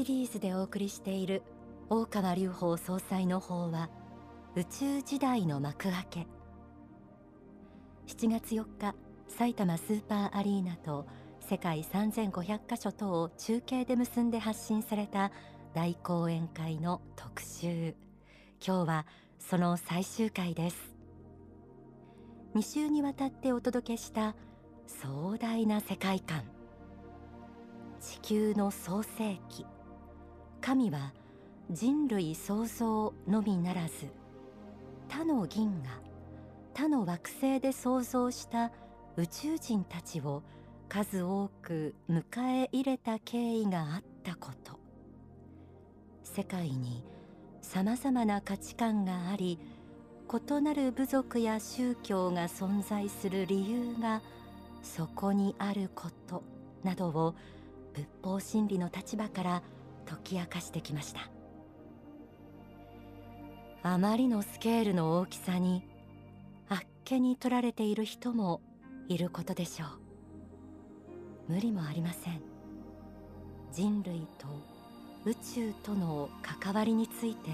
シリーズでお送りしている大川隆法総裁の法は宇宙時代の幕開け。7月4日埼玉スーパーアリーナと世界3500カ所とを中継で結んで発信された大講演会の特集。今日はその最終回です。2週にわたってお届けした壮大な世界観。地球の創世記神は人類創造のみならず他の銀河他の惑星で創造した宇宙人たちを数多く迎え入れた経緯があったこと。世界にさまざまな価値観があり異なる部族や宗教が存在する理由がそこにあることなどを仏法真理の立場から解き明かしてきました。あまりのスケールの大きさにあっけに取られている人もいることでしょう。無理もありません。人類と宇宙との関わりについて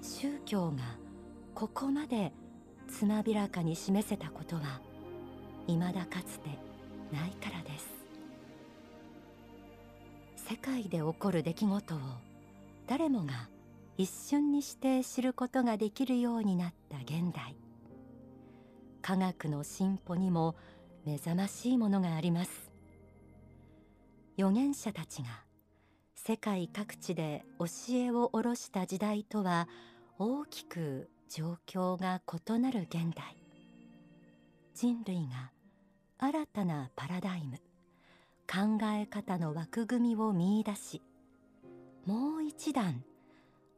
宗教がここまでつまびらかに示せたことは未だかつてないからです。世界で起こる出来事を誰もが一瞬にして知ることができるようになった現代。科学の進歩にも目覚ましいものがあります。預言者たちが世界各地で教えを下ろした時代とは大きく状況が異なる現代。人類が新たなパラダイム。考え方の枠組みを見出しもう一段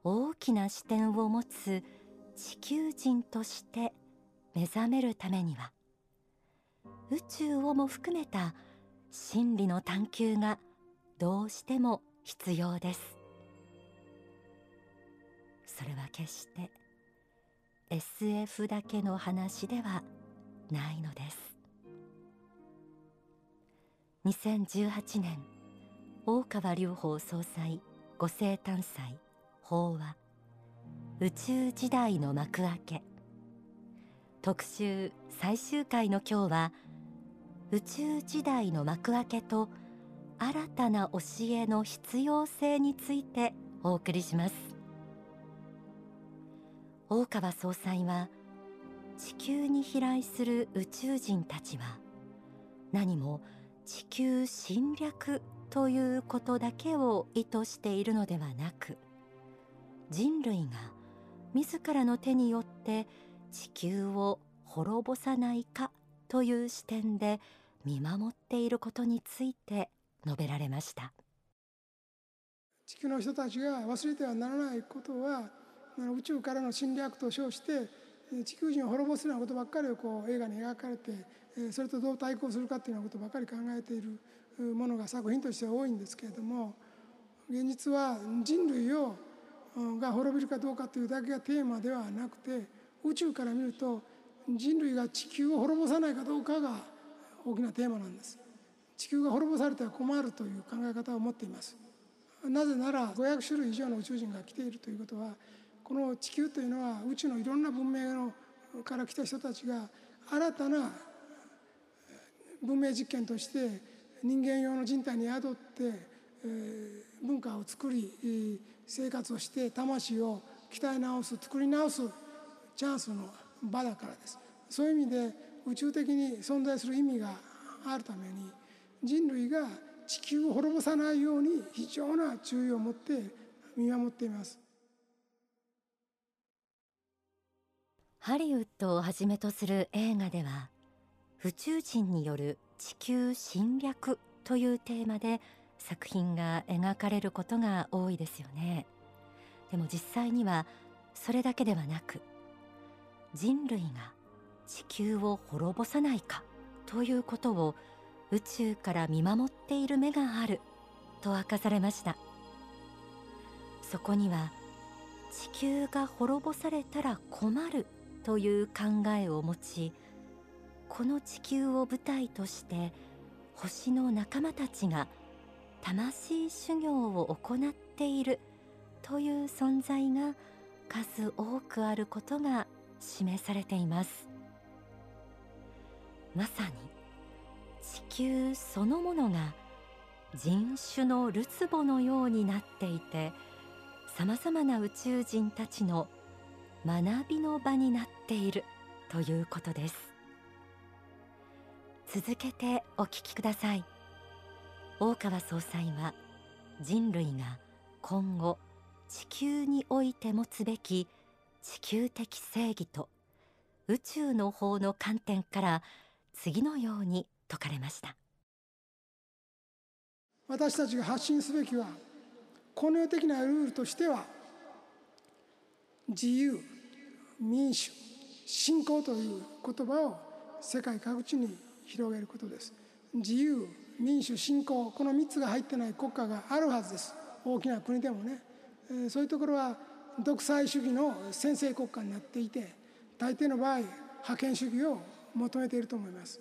大きな視点を持つ地球人として目覚めるためには宇宙をも含めた真理の探求がどうしても必要です。それは決して SF だけの話ではないのです。2018年大川隆法総裁ご生誕祭法話。宇宙時代の幕開け。特集最終回の今日は宇宙時代の幕開けと新たな教えの必要性についてお送りします。大川総裁は地球に飛来する宇宙人たちは何も地球侵略ということだけを意図しているのではなく人類が自らの手によって地球を滅ぼさないかという視点で見守っていることについて述べられました。地球の人たちが忘れてはならないことは宇宙からの侵略と称して地球人を滅ぼすようなことばっかりをこう映画に描かれてそれとどう対抗するかっていうようなことばかり考えているものが作品としては多いんですけれども現実は人類をが滅びるかどうかというだけがテーマではなくて宇宙から見ると人類が地球を滅ぼさないかどうかが大きなテーマなんです。地球が滅ぼされては困るという考え方を持っています。なぜなら500種類以上の宇宙人が来ているということはこの地球というのは宇宙のいろんな文明のから来た人たちが新たな文明実験として人間用の人体に宿って、文化を作り生活をして魂を鍛え直す作り直すチャンスの場だからです。そういう意味で宇宙的に存在する意味があるために人類が地球を滅ぼさないように非常な注意を持って見守っています。ハリウッドをはじめとする映画では宇宙人による地球侵略というテーマで作品が描かれることが多いですよね。でも実際にはそれだけではなく人類が地球を滅ぼさないかということを宇宙から見守っている目があると明かされました。そこには地球が滅ぼされたら困るという考えを持ちこの地球を舞台として星の仲間たちが魂修行を行っているという存在が数多くあることが示されています。まさに地球そのものが人種のるつぼのようになっていてさまざまな宇宙人たちの学びの場になっているということです。続けてお聞きください。大川総裁は人類が今後地球において持つべき地球的正義と宇宙の法の観点から次のように説かれました。私たちが発信すべきはこの世的なルールとしては自由民主信仰という言葉を世界各地に広げることです。自由民主信仰この3つが入ってない国家があるはずです。大きな国でもね。そういうところは独裁主義の先制国家になっていて大抵の場合覇権主義を求めていると思います。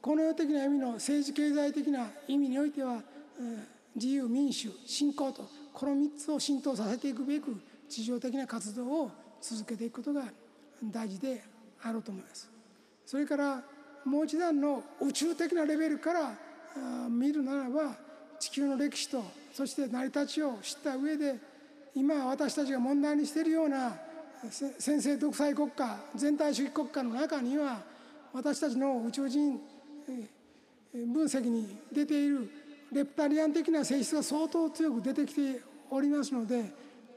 この世的な意味の政治経済的な意味においては自由民主信仰とこの3つを浸透させていくべく地上的な活動を続けていくことが大事であると思います。それからもう一段の宇宙的なレベルから見るならば地球の歴史とそして成り立ちを知った上で今私たちが問題にしているような先制独裁国家全体主義国家の中には私たちの宇宙人分析に出ているレプタリアン的な性質が相当強く出てきておりますので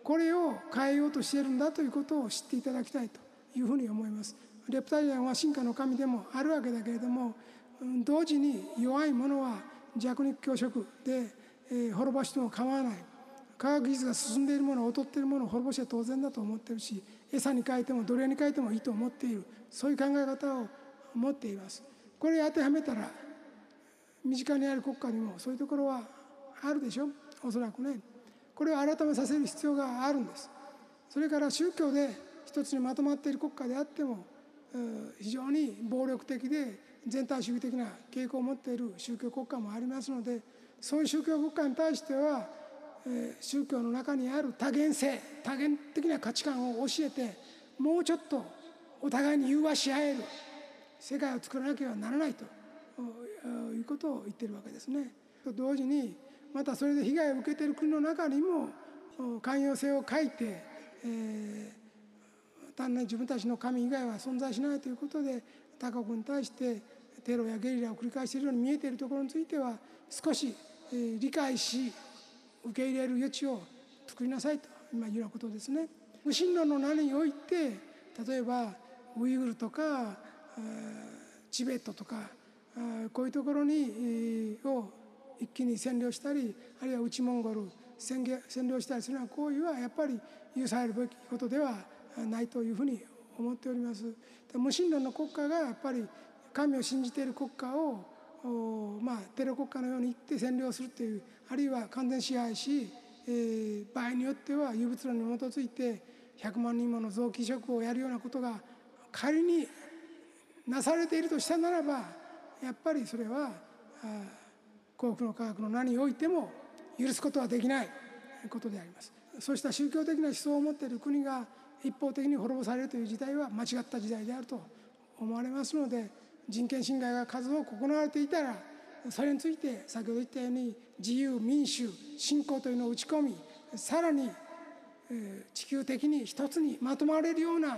これを変えようとしているんだということを知っていただきたいというふうに思います。レプタリアンは進化の神でもあるわけだけれども同時に弱いものは弱肉強食で、え、滅ぼしても構わない。科学技術が進んでいるもの劣っているものを滅ぼして当然だと思っているし餌に変えても奴隷に変えてもいいと思っている。そういう考え方を持っています。これ当てはめたら身近にある国家にもそういうところはあるでしょ。おそらくね。これを改めさせる必要があるんです。それから宗教で一つにまとまっている国家であっても非常に暴力的で全体主義的な傾向を持っている宗教国家もありますのでそういう宗教国家に対しては宗教の中にある多元性多元的な価値観を教えてもうちょっとお互いに融和し合える世界を作らなければならないということを言ってるわけですね。と同時にまたそれで被害を受けている国の中にも寛容性を欠いて、えー、単なる自分たちの神以外は存在しないということで他国に対してテロやゲリラを繰り返しているように見えているところについては少し、えー、理解し受け入れる余地を作りなさいと今言うようなことですね。無神論の名において例えばウイグルとかチベットとかこういうところにを一気に占領したりあるいは内モンゴル占領したりするような行為はやっぱり許されるべきことではないというふうに思っております。無神論の国家がやっぱり神を信じている国家をまあテロ国家のように言って占領するというあるいは完全支配し、えー、場合によっては有物論に基づいて100万人もの臓器移植をやるようなことが仮になされているとしたならばやっぱりそれは幸福の科学の名においても許すことはできないことであります。そうした宗教的な思想を持っている国が一方的に滅ぼされるという時代は間違った時代であると思われますので人権侵害が数多く行われていたらそれについて先ほど言ったように自由民主信仰というのを打ち込みさらに地球的に一つにまとまれるような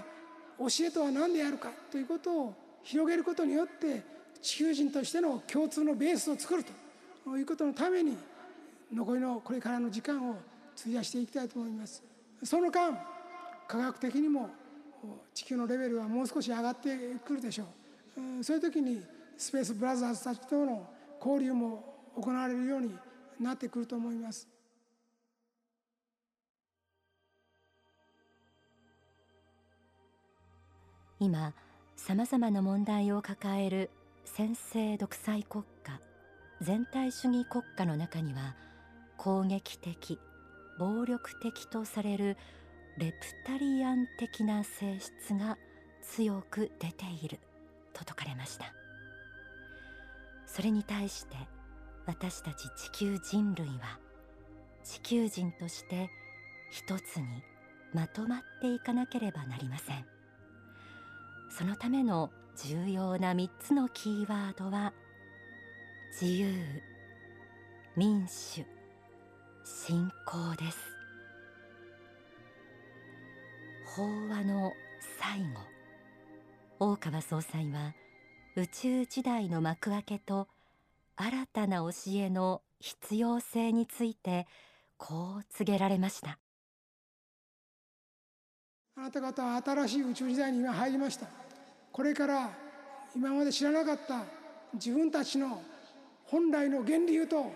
教えとは何であるかということを広げることによって地球人としての共通のベースを作るということのために残りのこれからの時間を費やしていきたいと思います。その間科学的にも地球のレベルはもう少し上がってくるでしょう。そういう時にスペースブラザーズたちとの交流も行われるようになってくると思います。今さまざまな問題を抱える先制独裁国家全体主義国家の中には攻撃的暴力的とされるレプタリアン的な性質が強く出ている。と説かれました。それに対して私たち地球人類は地球人として一つにまとまっていかなければなりません。そのための重要な3つのキーワードは自由民主信仰です。法話の最後。大川総裁は宇宙時代の幕開けと新たな教えの必要性についてこう告げられました。あなた方は新しい宇宙時代に今入りました。これから今まで知らなかった自分たちの本来の源流と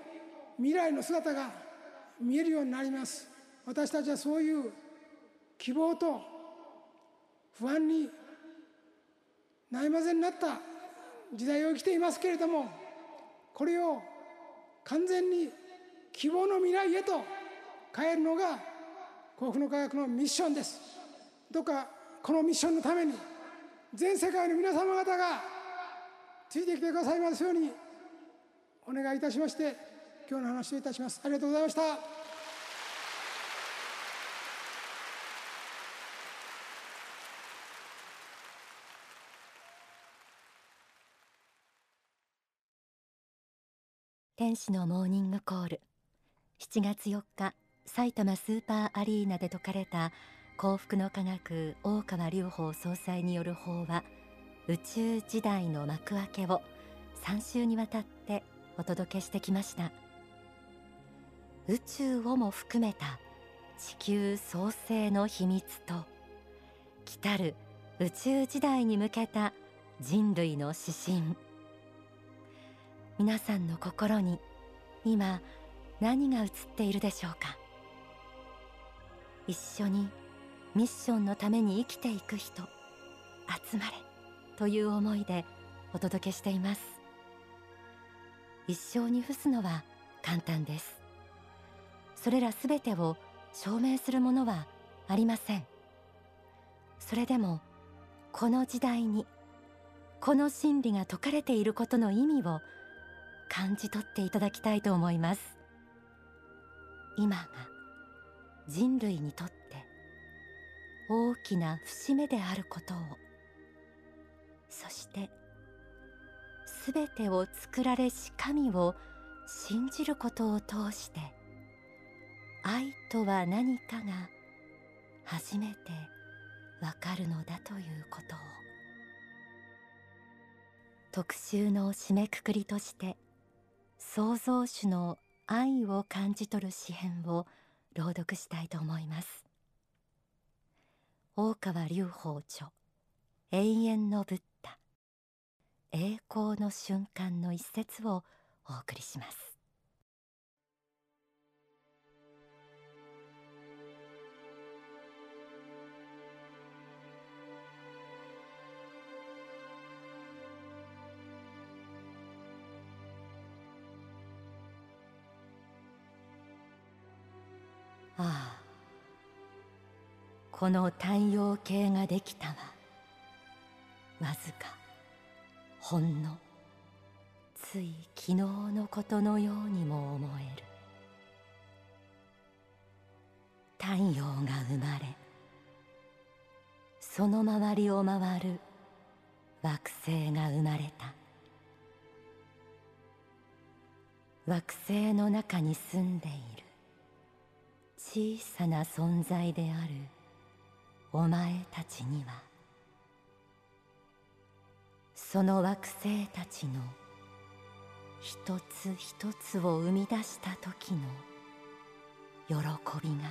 未来の姿が見えるようになります。私たちはそういう希望と不安に悩まぜになった時代を生きていますけれどもこれを完全に希望の未来へと変えるのが幸福の科学のミッションです。どうかこのミッションのために全世界の皆様方がついてきてくださいますようにお願いいたしまして今日の話をいたします。ありがとうございました。天使のモーニングコール。7月4日埼玉スーパーアリーナで説かれた幸福の科学大川隆法総裁による法は宇宙時代の幕開けを3週にわたってお届けしてきました。宇宙をも含めた地球創生の秘密と来たる宇宙時代に向けた人類の指針。皆さんの心に今何が映っているでしょうか？一緒にミッションのために生きていく人集まれという思いでお届けしています。一生に付すのは簡単です。それらすべてを証明するものはありません。それでもこの時代にこの真理が説かれていることの意味を感じ取っていただきたいと思います。今が人類にとって大きな節目であることをそしてすべてを作られし神を信じることを通して愛とは何かが初めてわかるのだということを。特集の締めくくりとして創造主の愛を感じ取る詩編を朗読したいと思います。大川隆法著永遠のブッダ。栄光の瞬間の一節をお送りします。ああ。この太陽系ができたはわずかほんのつい昨日のことのようにも思える。太陽が生まれその周りを回る惑星が生まれた。惑星の中に住んでいる。小さな存在であるお前たちにはその惑星たちの一つ一つを生み出した時の喜びが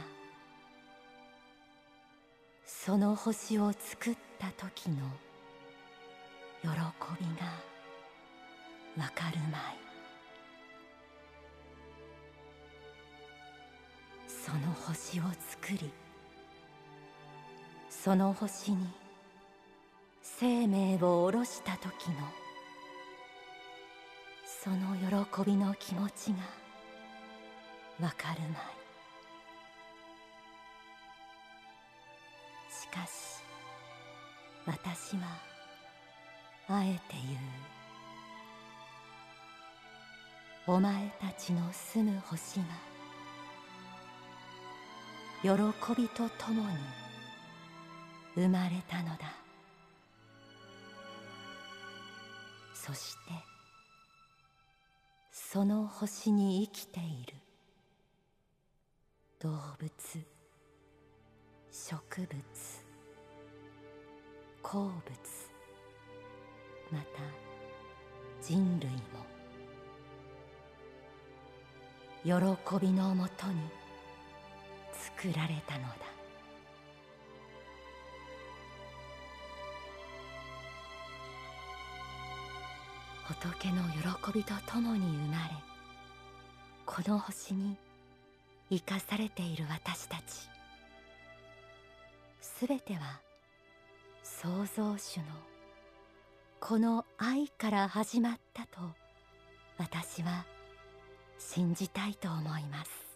その星を作った時の喜びがわかるまい。その星を作りその星に生命を下ろした時のその喜びの気持ちがわかるまい。しかし私はあえて言う。お前たちの住む星は喜びとともに生まれたのだ。そしてその星に生きている動物植物鉱物また人類も喜びのもとに作られたのだ。仏の喜びとともに生まれこの星に生かされている私たち。すべては創造主のこの愛から始まったと私は信じたいと思います。